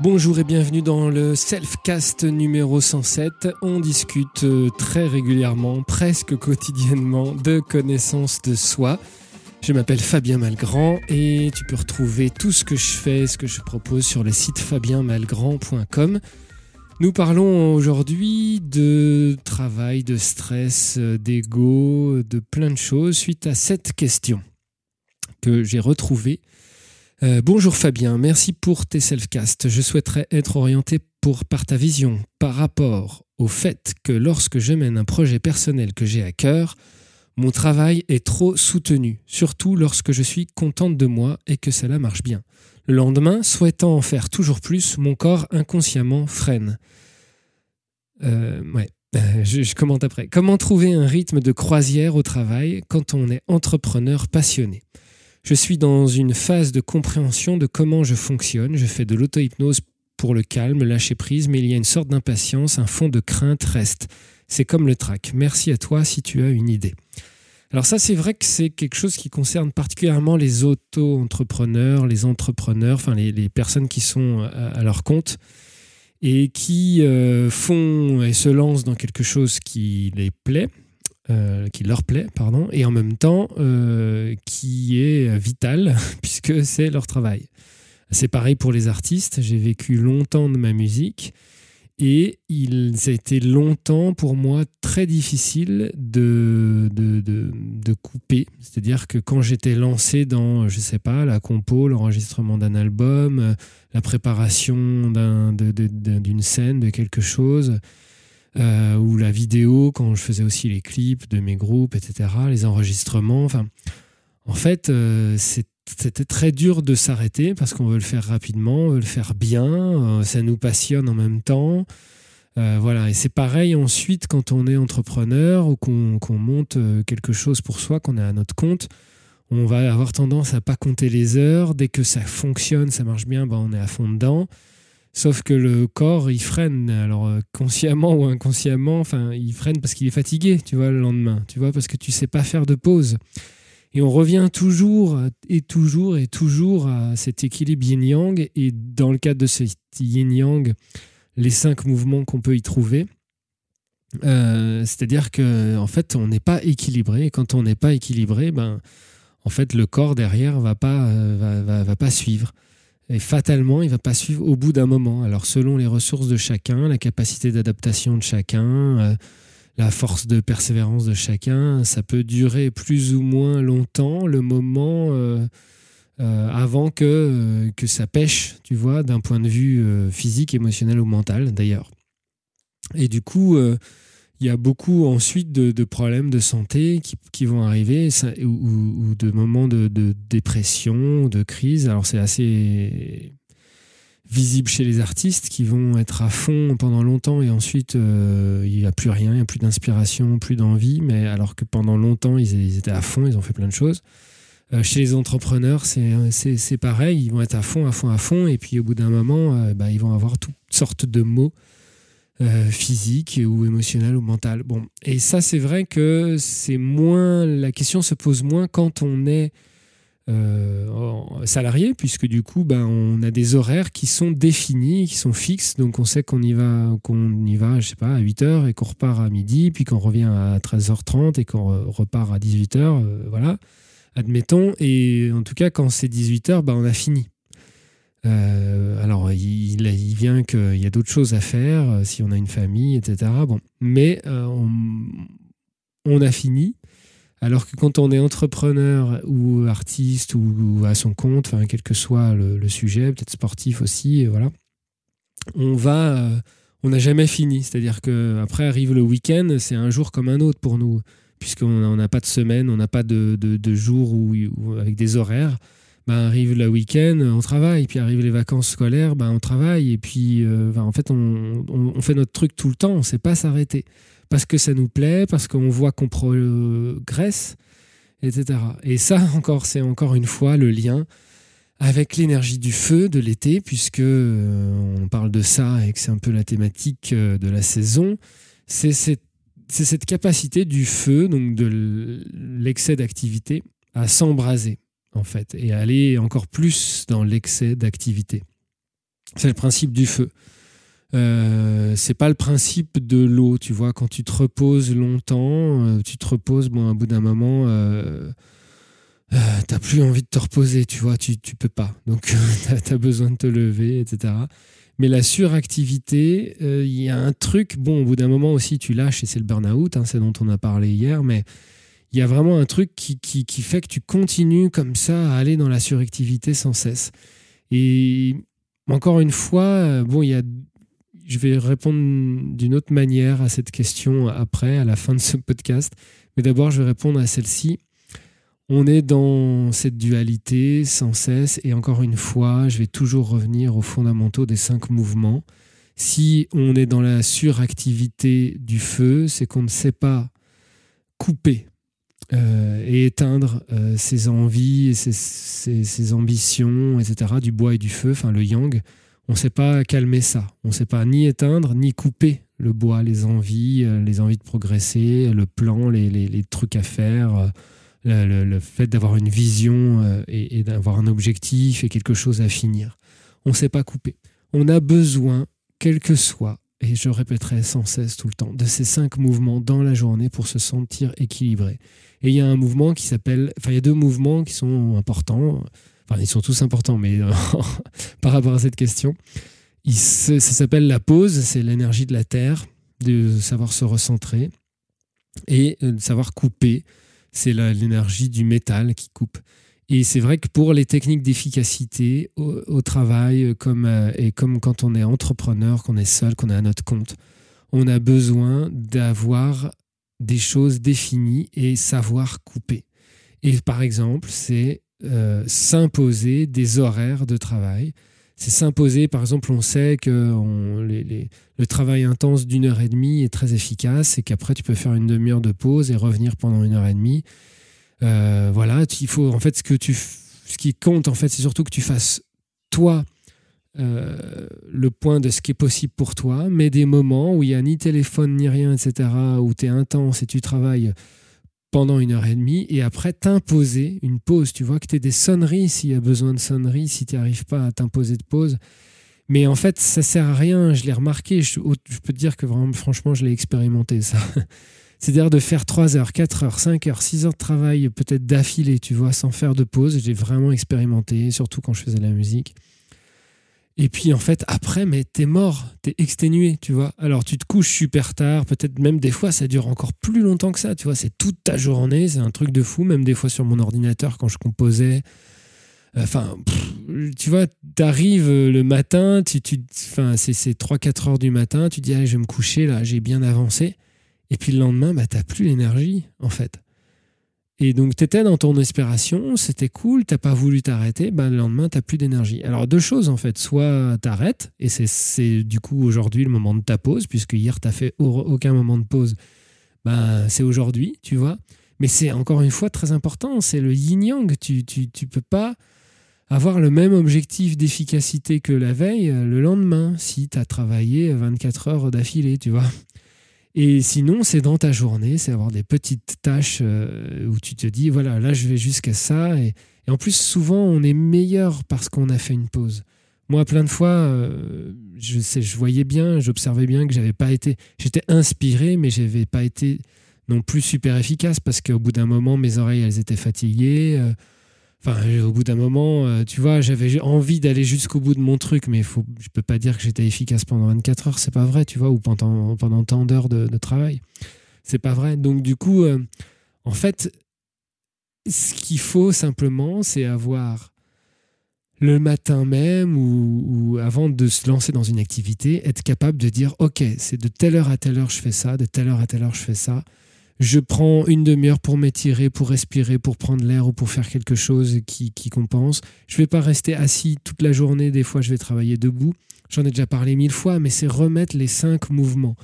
Bonjour et bienvenue dans le Selfcast numéro 107. On discute euh, très régulièrement, presque quotidiennement, de connaissances de soi. Je m'appelle Fabien Malgrand et tu peux retrouver tout ce que je fais, ce que je propose sur le site fabienmalgrand.com. Nous parlons aujourd'hui de travail, de stress, euh, d'ego, de plein de choses suite à cette question que j'ai retrouvée euh, bonjour Fabien, merci pour tes selfcasts. Je souhaiterais être orienté pour, par ta vision par rapport au fait que lorsque je mène un projet personnel que j'ai à cœur, mon travail est trop soutenu, surtout lorsque je suis contente de moi et que cela marche bien. Le lendemain, souhaitant en faire toujours plus, mon corps inconsciemment freine. Euh, ouais, euh, je, je commente après. Comment trouver un rythme de croisière au travail quand on est entrepreneur passionné? Je suis dans une phase de compréhension de comment je fonctionne. Je fais de l'auto-hypnose pour le calme, lâcher prise, mais il y a une sorte d'impatience, un fond de crainte reste. C'est comme le trac. Merci à toi si tu as une idée. Alors ça, c'est vrai que c'est quelque chose qui concerne particulièrement les auto-entrepreneurs, les entrepreneurs, enfin les, personnes qui sont à, leur compte et qui euh, font et se lancent dans quelque chose qui les plaît, euh, qui leur plaît, pardon, et en même temps euh, qui est vital puisque c'est leur travail. C'est pareil pour les artistes. J'ai vécu longtemps de ma musique et il a été longtemps pour moi très difficile de, de, de, de couper. C'est-à-dire que quand j'étais lancé dans, je sais pas, la compo, l'enregistrement d'un album, la préparation d'une scène, de quelque chose, euh, ou la vidéo quand je faisais aussi les clips de mes groupes, etc., les enregistrements. Enfin, en fait, euh, c'était très dur de s'arrêter parce qu'on veut le faire rapidement, on veut le faire bien, euh, ça nous passionne en même temps. voilà, et c'est pareil ensuite quand on est entrepreneur ou qu'on monte quelque chose pour soi, qu'on est à notre compte, on va avoir tendance à pas compter les heures. Dès que ça fonctionne, ça marche bien, ben on est à fond dedans. Sauf que le corps, il freine. Alors, euh, consciemment ou inconsciemment, enfin, il freine parce qu'il est fatigué, tu vois, le lendemain. Tu vois, parce que tu sais pas faire de pause. Et on revient toujours et toujours et toujours à cet équilibre yin-yang. Et dans le cadre de ce yin-yang, les cinq mouvements qu'on peut y trouver. Euh, c'est-à-dire que en fait, on n'est pas équilibré. Et quand on n'est pas équilibré, ben, en fait, le corps derrière va pas, euh, va, va pas suivre. Et fatalement, il ne va pas suivre au bout d'un moment. Alors, selon les ressources de chacun, la capacité d'adaptation de chacun, euh, la force de persévérance de chacun, ça peut durer plus ou moins longtemps le moment euh, euh, avant que, que ça pêche, tu vois, d'un point de vue physique, émotionnel ou mental d'ailleurs. Et du coup, il y a beaucoup ensuite de, problèmes de santé qui, vont arriver ou, de moments de, dépression, de crise. Alors c'est assez visible chez les artistes qui vont être à fond pendant longtemps et ensuite euh, il n'y a plus rien, il n'y a plus d'inspiration, plus d'envie, mais alors que pendant longtemps ils, étaient à fond, ils ont fait plein de choses. Euh, chez les entrepreneurs, c'est pareil, ils vont être à fond, à fond, à fond, et puis au bout d'un moment, euh, bah, ils vont avoir toutes sortes de mots euh, physique ou émotionnel ou mental. Bon, et ça c'est vrai que c'est moins la question se pose moins quand on est euh, salarié puisque du coup ben on a des horaires qui sont définis, qui sont fixes, donc on sait qu'on y va qu'on y va je sais pas à 8h et qu'on repart à midi puis qu'on revient à 13h30 et qu'on repart à 18h euh, voilà. Admettons et en tout cas quand c'est 18h ben on a fini euh, alors, il, vient qu'il y a d'autres choses à faire, euh, si on a une famille, etc. Bon, mais euh, on, a fini. Alors que quand on est entrepreneur ou artiste ou, à son compte, enfin, quel que soit le, sujet, peut-être sportif aussi, voilà, on va, on n'a jamais fini. C'est-à-dire que après arrive le week-end, c'est un jour comme un autre pour nous, puisqu'on n'a pas de semaine, on n'a pas de, jour avec des horaires. Ben, arrive le week-end, on travaille, puis arrivent les vacances scolaires, ben, on travaille, et puis euh, en fait, on, fait notre truc tout le temps, on ne sait pas s'arrêter. Parce que ça nous plaît, parce qu'on voit qu'on progresse, etc. Et ça, encore, c'est encore une fois le lien avec l'énergie du feu de l'été, puisque euh, on parle de ça et que c'est un peu la thématique euh, de la saison. C'est cette capacité du feu, donc de l'excès d'activité, à s'embraser en fait, et aller encore plus dans l'excès d'activité. C'est le principe du feu. Euh, c'est pas le principe de l'eau, tu vois. Quand tu te reposes longtemps, euh, tu te reposes, bon, à bout d'un moment, euh, t'as plus envie de te reposer, tu vois. Tu, tu peux pas. Donc, t'as as besoin de te lever, etc. Mais la suractivité, il y a un truc, bon, au bout d'un moment aussi, tu lâches et c'est le burn-out, hein, c'est dont on a parlé hier, mais il y a vraiment un truc qui, qui, fait que tu continues comme ça à aller dans la suractivité sans cesse. Et encore une fois, bon, il y a je vais répondre d'une autre manière à cette question après, à la fin de ce podcast. Mais d'abord, je vais répondre à celle-ci. On est dans cette dualité sans cesse et encore une fois, je vais toujours revenir aux fondamentaux des cinq mouvements. Si on est dans la suractivité du feu, c'est qu'on ne sait pas couper euh, et éteindre euh, ses envies, ses, ses, ambitions, etc., du bois et du feu, enfin le yang on ne sait pas calmer ça. On ne sait pas ni éteindre, ni couper le bois, les envies, euh, les envies de progresser, le plan, les, trucs à faire, le, fait d'avoir une vision euh, et, d'avoir un objectif et quelque chose à finir. On ne sait pas couper. On a besoin, quel que soit, et je répéterai sans cesse tout le temps, de ces cinq mouvements dans la journée pour se sentir équilibré. Et il y a un mouvement qui s'appelle, enfin il y a deux mouvements qui sont importants. Ils sont tous importants, mais euh, par rapport à cette question, ça s'appelle la pause, c'est l'énergie de la terre, de savoir se recentrer, et euh, de savoir couper, c'est l'énergie du métal qui coupe. Et c'est vrai que pour les techniques d'efficacité au, travail, comme, euh, et comme quand on est entrepreneur, qu'on est seul, qu'on est à notre compte, on a besoin d'avoir des choses définies et savoir couper. Et par exemple, c'est euh, s'imposer des horaires de travail. C'est s'imposer, par exemple, on sait que le travail intense d'une heure et demie est très efficace et qu'après tu peux faire une demi-heure de pause et revenir pendant une heure et demie. Euh, voilà, il faut en fait ce que tu, ce qui compte en fait, c'est surtout que tu fasses toi euh, le point de ce qui est possible pour toi, mais des moments où il n'y a ni téléphone ni rien, etc., où tu es intense et tu travailles pendant une heure et demie et après t'imposer une pause. Tu vois que tu es des sonneries s'il y a besoin de sonneries, si tu n'arrives pas à t'imposer de pause. Mais en fait, ça sert à rien. Je l'ai remarqué. Je, peux te dire que vraiment, franchement, je l'ai expérimenté, ça. C'est-à-dire de faire 3 heures, 4 heures, 5 heures, 6 heures de travail, peut-être d'affilée, tu vois, sans faire de pause. J'ai vraiment expérimenté, surtout quand je faisais la musique. Et puis en fait, après, mais t'es mort, t'es exténué, tu vois. Alors tu te couches super tard, peut-être même des fois ça dure encore plus longtemps que ça, tu vois. C'est toute ta journée, c'est un truc de fou, même des fois sur mon ordinateur quand je composais. Enfin, tu vois, t'arrives le matin, tu, tu, enfin, c'est 3-4 heures du matin, tu dis, allez, je vais me coucher, là, j'ai bien avancé. Et puis le lendemain, bah, t'as plus l'énergie, en fait. Et donc, tu étais dans ton inspiration, c'était cool, t'as pas voulu t'arrêter, ben, le lendemain, tu plus d'énergie. Alors, deux choses en fait. Soit tu arrêtes, et c'est du coup aujourd'hui le moment de ta pause, puisque hier, tu fait aucun moment de pause. Ben, c'est aujourd'hui, tu vois. Mais c'est encore une fois très important, c'est le yin-yang. Tu, tu, tu peux pas avoir le même objectif d'efficacité que la veille euh, le lendemain, si tu as travaillé 24 heures d'affilée, tu vois. Et sinon, c'est dans ta journée, c'est avoir des petites tâches euh, où tu te dis, voilà, là, je vais jusqu'à ça. Et, en plus, souvent, on est meilleur parce qu'on a fait une pause. Moi, plein de fois, euh, je, sais, je voyais bien, j'observais bien que j'avais pas été. J'étais inspiré, mais j'avais pas été non plus super efficace parce qu'au bout d'un moment, mes oreilles, elles étaient fatiguées. Enfin, au bout d'un moment, euh, tu vois, j'avais envie d'aller jusqu'au bout de mon truc, mais faut, je peux pas dire que j'étais efficace pendant 24 heures, c'est pas vrai, tu vois, ou pendant, pendant tant d'heures de, travail. C'est pas vrai. Donc, du coup, euh, en fait, ce qu'il faut simplement, c'est avoir le matin même ou, ou, avant de se lancer dans une activité, être capable de dire, OK, c'est de telle heure à telle heure je fais ça, de telle heure à telle heure je fais ça je prends une demi-heure pour m'étirer, pour respirer, pour prendre l'air ou pour faire quelque chose qui, compense. Je ne vais pas rester assis toute la journée, des fois je vais travailler debout. J'en ai déjà parlé mille fois, mais c'est remettre les cinq mouvements.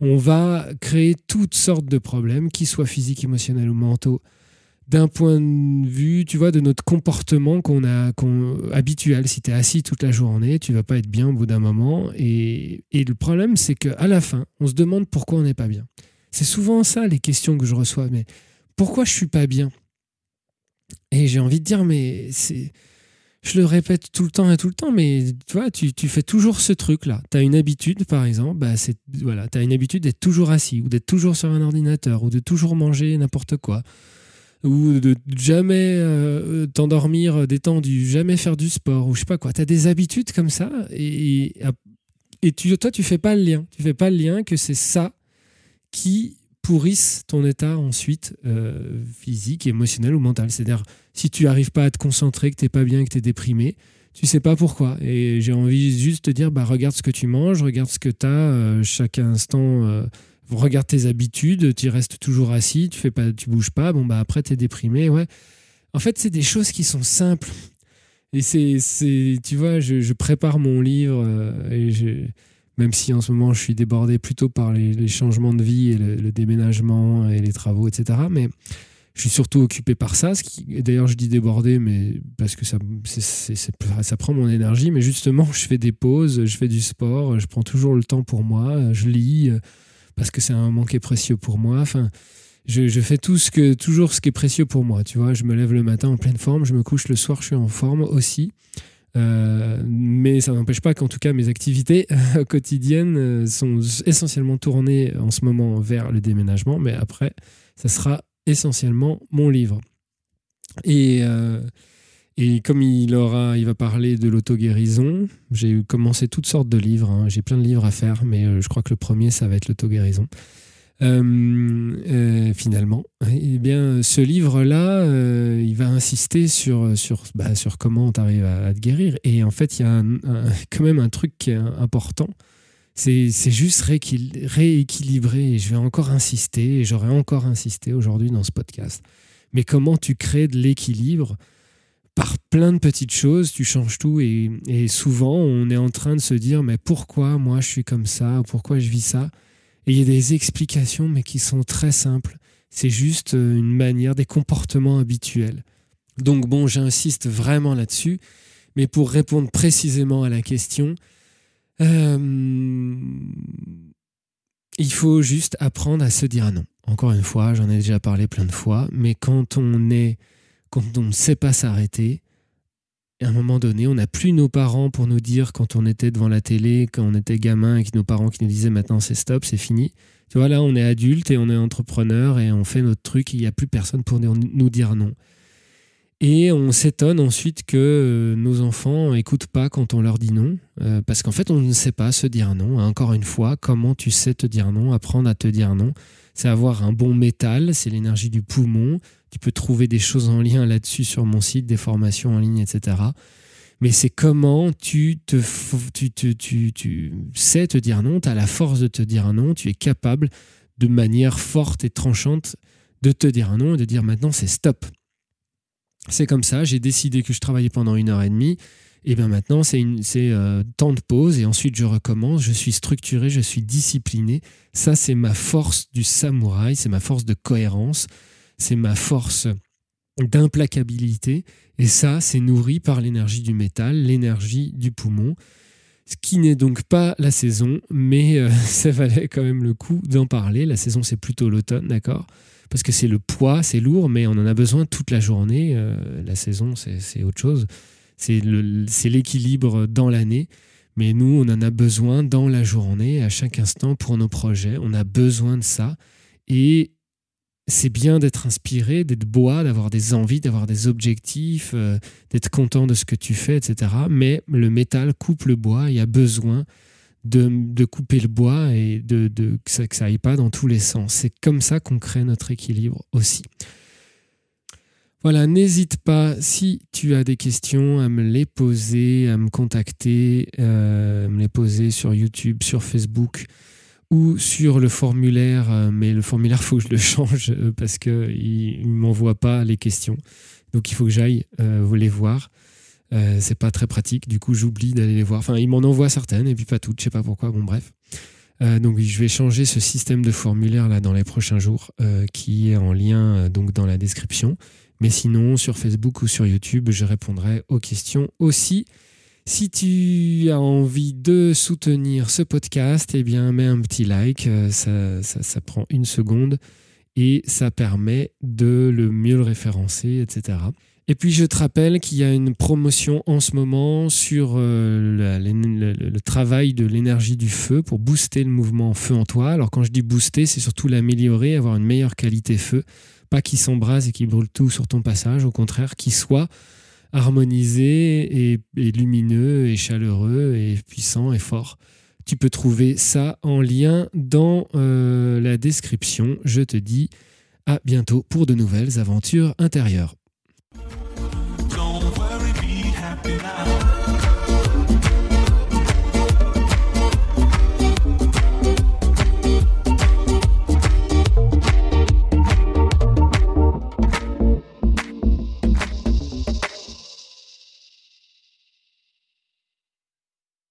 On va créer toutes sortes de problèmes, qu'ils soient physiques, émotionnels ou mentaux, d'un point de vue, tu vois, de notre comportement qu'on a habituel. Si tu es assis toute la journée, tu vas pas être bien au bout d'un moment. Et, et le problème, c'est qu'à la fin, on se demande pourquoi on n'est pas bien. C'est souvent ça les questions que je reçois. Mais pourquoi je suis pas bien? Et j'ai envie de dire, mais c'est. je le répète tout le temps et tout le temps, mais tu vois, tu, tu fais toujours ce truc-là. Tu as une habitude, par exemple, bah, c'est, voilà, tu as une habitude d'être toujours assis, ou d'être toujours sur un ordinateur, ou de toujours manger n'importe quoi, ou de jamais euh, t'endormir détendu, jamais faire du sport, ou je sais pas quoi. Tu as des habitudes comme ça, et, et tu, toi, tu fais pas le lien. Tu fais pas le lien que c'est ça qui pourrissent ton état ensuite euh, physique, émotionnel ou mental. C'est-à-dire, si tu n'arrives pas à te concentrer, que tu n'es pas bien, que tu es déprimé, tu sais pas pourquoi. Et j'ai envie juste de te dire, bah, regarde ce que tu manges, regarde ce que tu as euh, chaque instant. Euh, regarde tes habitudes, tu restes toujours assis, tu fais pas, tu bouges pas, bon bah après tu es déprimé, ouais. En fait, c'est des choses qui sont simples. Et c'est, tu vois, je, je, prépare mon livre et je, même si en ce moment je suis débordé plutôt par les, changements de vie et le, déménagement et les travaux, etc. Mais je suis surtout occupé par ça. D'ailleurs, je dis débordé, mais parce que ça, prend mon énergie. Mais justement, je fais des pauses, je fais du sport, je prends toujours le temps pour moi, je lis parce que c'est un moment qui est précieux pour moi. Enfin, je, fais toujours ce qui est précieux pour moi. Tu vois, je me lève le matin en pleine forme, je me couche le soir, je suis en forme aussi. Euh, mais ça n'empêche pas qu'en tout cas mes activités euh, quotidiennes euh, sont essentiellement tournées en ce moment vers le déménagement, mais après, ça sera essentiellement mon livre. Et, et comme il, aura, il va parler de l'auto-guérison, j'ai commencé toutes sortes de livres, hein. j'ai plein de livres à faire, mais je crois que le premier, ça va être l'auto-guérison. Euh, euh, finalement, eh bien, ce livre-là, euh, il va insister sur, sur, bah, sur comment tu arrives à, te guérir. Et en fait, il y a quand même un truc qui est important. C'est juste rééquilibrer. Et je vais encore insister, et j'aurais encore insisté aujourd'hui dans ce podcast. Mais comment tu crées de l'équilibre par plein de petites choses, tu changes tout et, et, souvent on est en train de se dire mais pourquoi moi je suis comme ça, pourquoi je vis ça? Et il y a des explications, mais qui sont très simples. C'est juste euh, une manière, des comportements habituels. Donc bon, j'insiste vraiment là-dessus. Mais pour répondre précisément à la question, euh, il faut juste apprendre à se dire non. Encore une fois, j'en ai déjà parlé plein de fois, mais quand on est, quand on ne sait pas s'arrêter, à un moment donné, on n'a plus nos parents pour nous dire quand on était devant la télé, quand on était gamin, et nos parents qui nous disaient maintenant c'est stop, c'est fini. Tu vois, là, on est adulte et on est entrepreneur et on fait notre truc, il n'y a plus personne pour nous dire non. Et on s'étonne ensuite que euh, nos enfants n'écoutent pas quand on leur dit non, euh, parce qu'en fait, on ne sait pas se dire non. Encore une fois, comment tu sais te dire non, apprendre à te dire non, c'est avoir un bon métal, c'est l'énergie du poumon, tu peux trouver des choses en lien là-dessus sur mon site, des formations en ligne, etc. Mais c'est comment tu, te, tu, tu, tu, sais te dire non, tu as la force de te dire non, tu es capable de manière forte et tranchante de te dire non et de dire maintenant c'est stop. C'est comme ça, j'ai décidé que je travaillais pendant une heure et demie, et bien maintenant c'est euh, temps de pause et ensuite je recommence, je suis structuré, je suis discipliné. Ça c'est ma force du samouraï, c'est ma force de cohérence, c'est ma force d'implacabilité. Et ça, c'est nourri par l'énergie du métal, l'énergie du poumon. Ce qui n'est donc pas la saison, mais euh, ça valait quand même le coup d'en parler. La saison, c'est plutôt l'automne, d'accord? Parce que c'est le poids, c'est lourd, mais on en a besoin toute la journée. Euh, la saison, c'est autre chose. C'est l'équilibre dans l'année. Mais nous, on en a besoin dans la journée, à chaque instant, pour nos projets. On a besoin de ça. Et c'est bien d'être inspiré, d'être bois, d'avoir des envies, d'avoir des objectifs, euh, d'être content de ce que tu fais, etc. Mais le métal coupe le bois, il y a besoin de, couper le bois et de, que ça n'aille pas dans tous les sens. C'est comme ça qu'on crée notre équilibre aussi. Voilà, n'hésite pas, si tu as des questions, à me les poser, à me contacter, euh, à me les poser sur YouTube, sur Facebook ou sur le formulaire, euh, mais le formulaire, faut que je le change euh, parce qu'il ne m'envoie pas les questions. Donc il faut que j'aille euh, les voir. Euh, c'est pas très pratique, du coup j'oublie d'aller les voir. Enfin, il m'en envoie certaines et puis pas toutes, je sais pas pourquoi, bon bref. donc je vais changer ce système de formulaire là dans les prochains jours qui est en lien donc dans la description. Mais sinon, sur Facebook ou sur YouTube, je répondrai aux questions aussi. Si tu as envie de soutenir ce podcast, eh bien, mets un petit like. Euh, ça, prend une seconde et ça permet de le mieux le référencer, etc. Et puis je te rappelle qu'il y a une promotion en ce moment sur euh, le, travail de l'énergie du feu pour booster le mouvement feu en toi. Alors quand je dis booster, c'est surtout l'améliorer, avoir une meilleure qualité feu. Pas qu'il s'embrase et qu'il brûle tout sur ton passage, au contraire, qu'il soit harmonisé et, lumineux et chaleureux et puissant et fort. Tu peux trouver ça en lien dans euh, la description. Je te dis à bientôt pour de nouvelles aventures intérieures.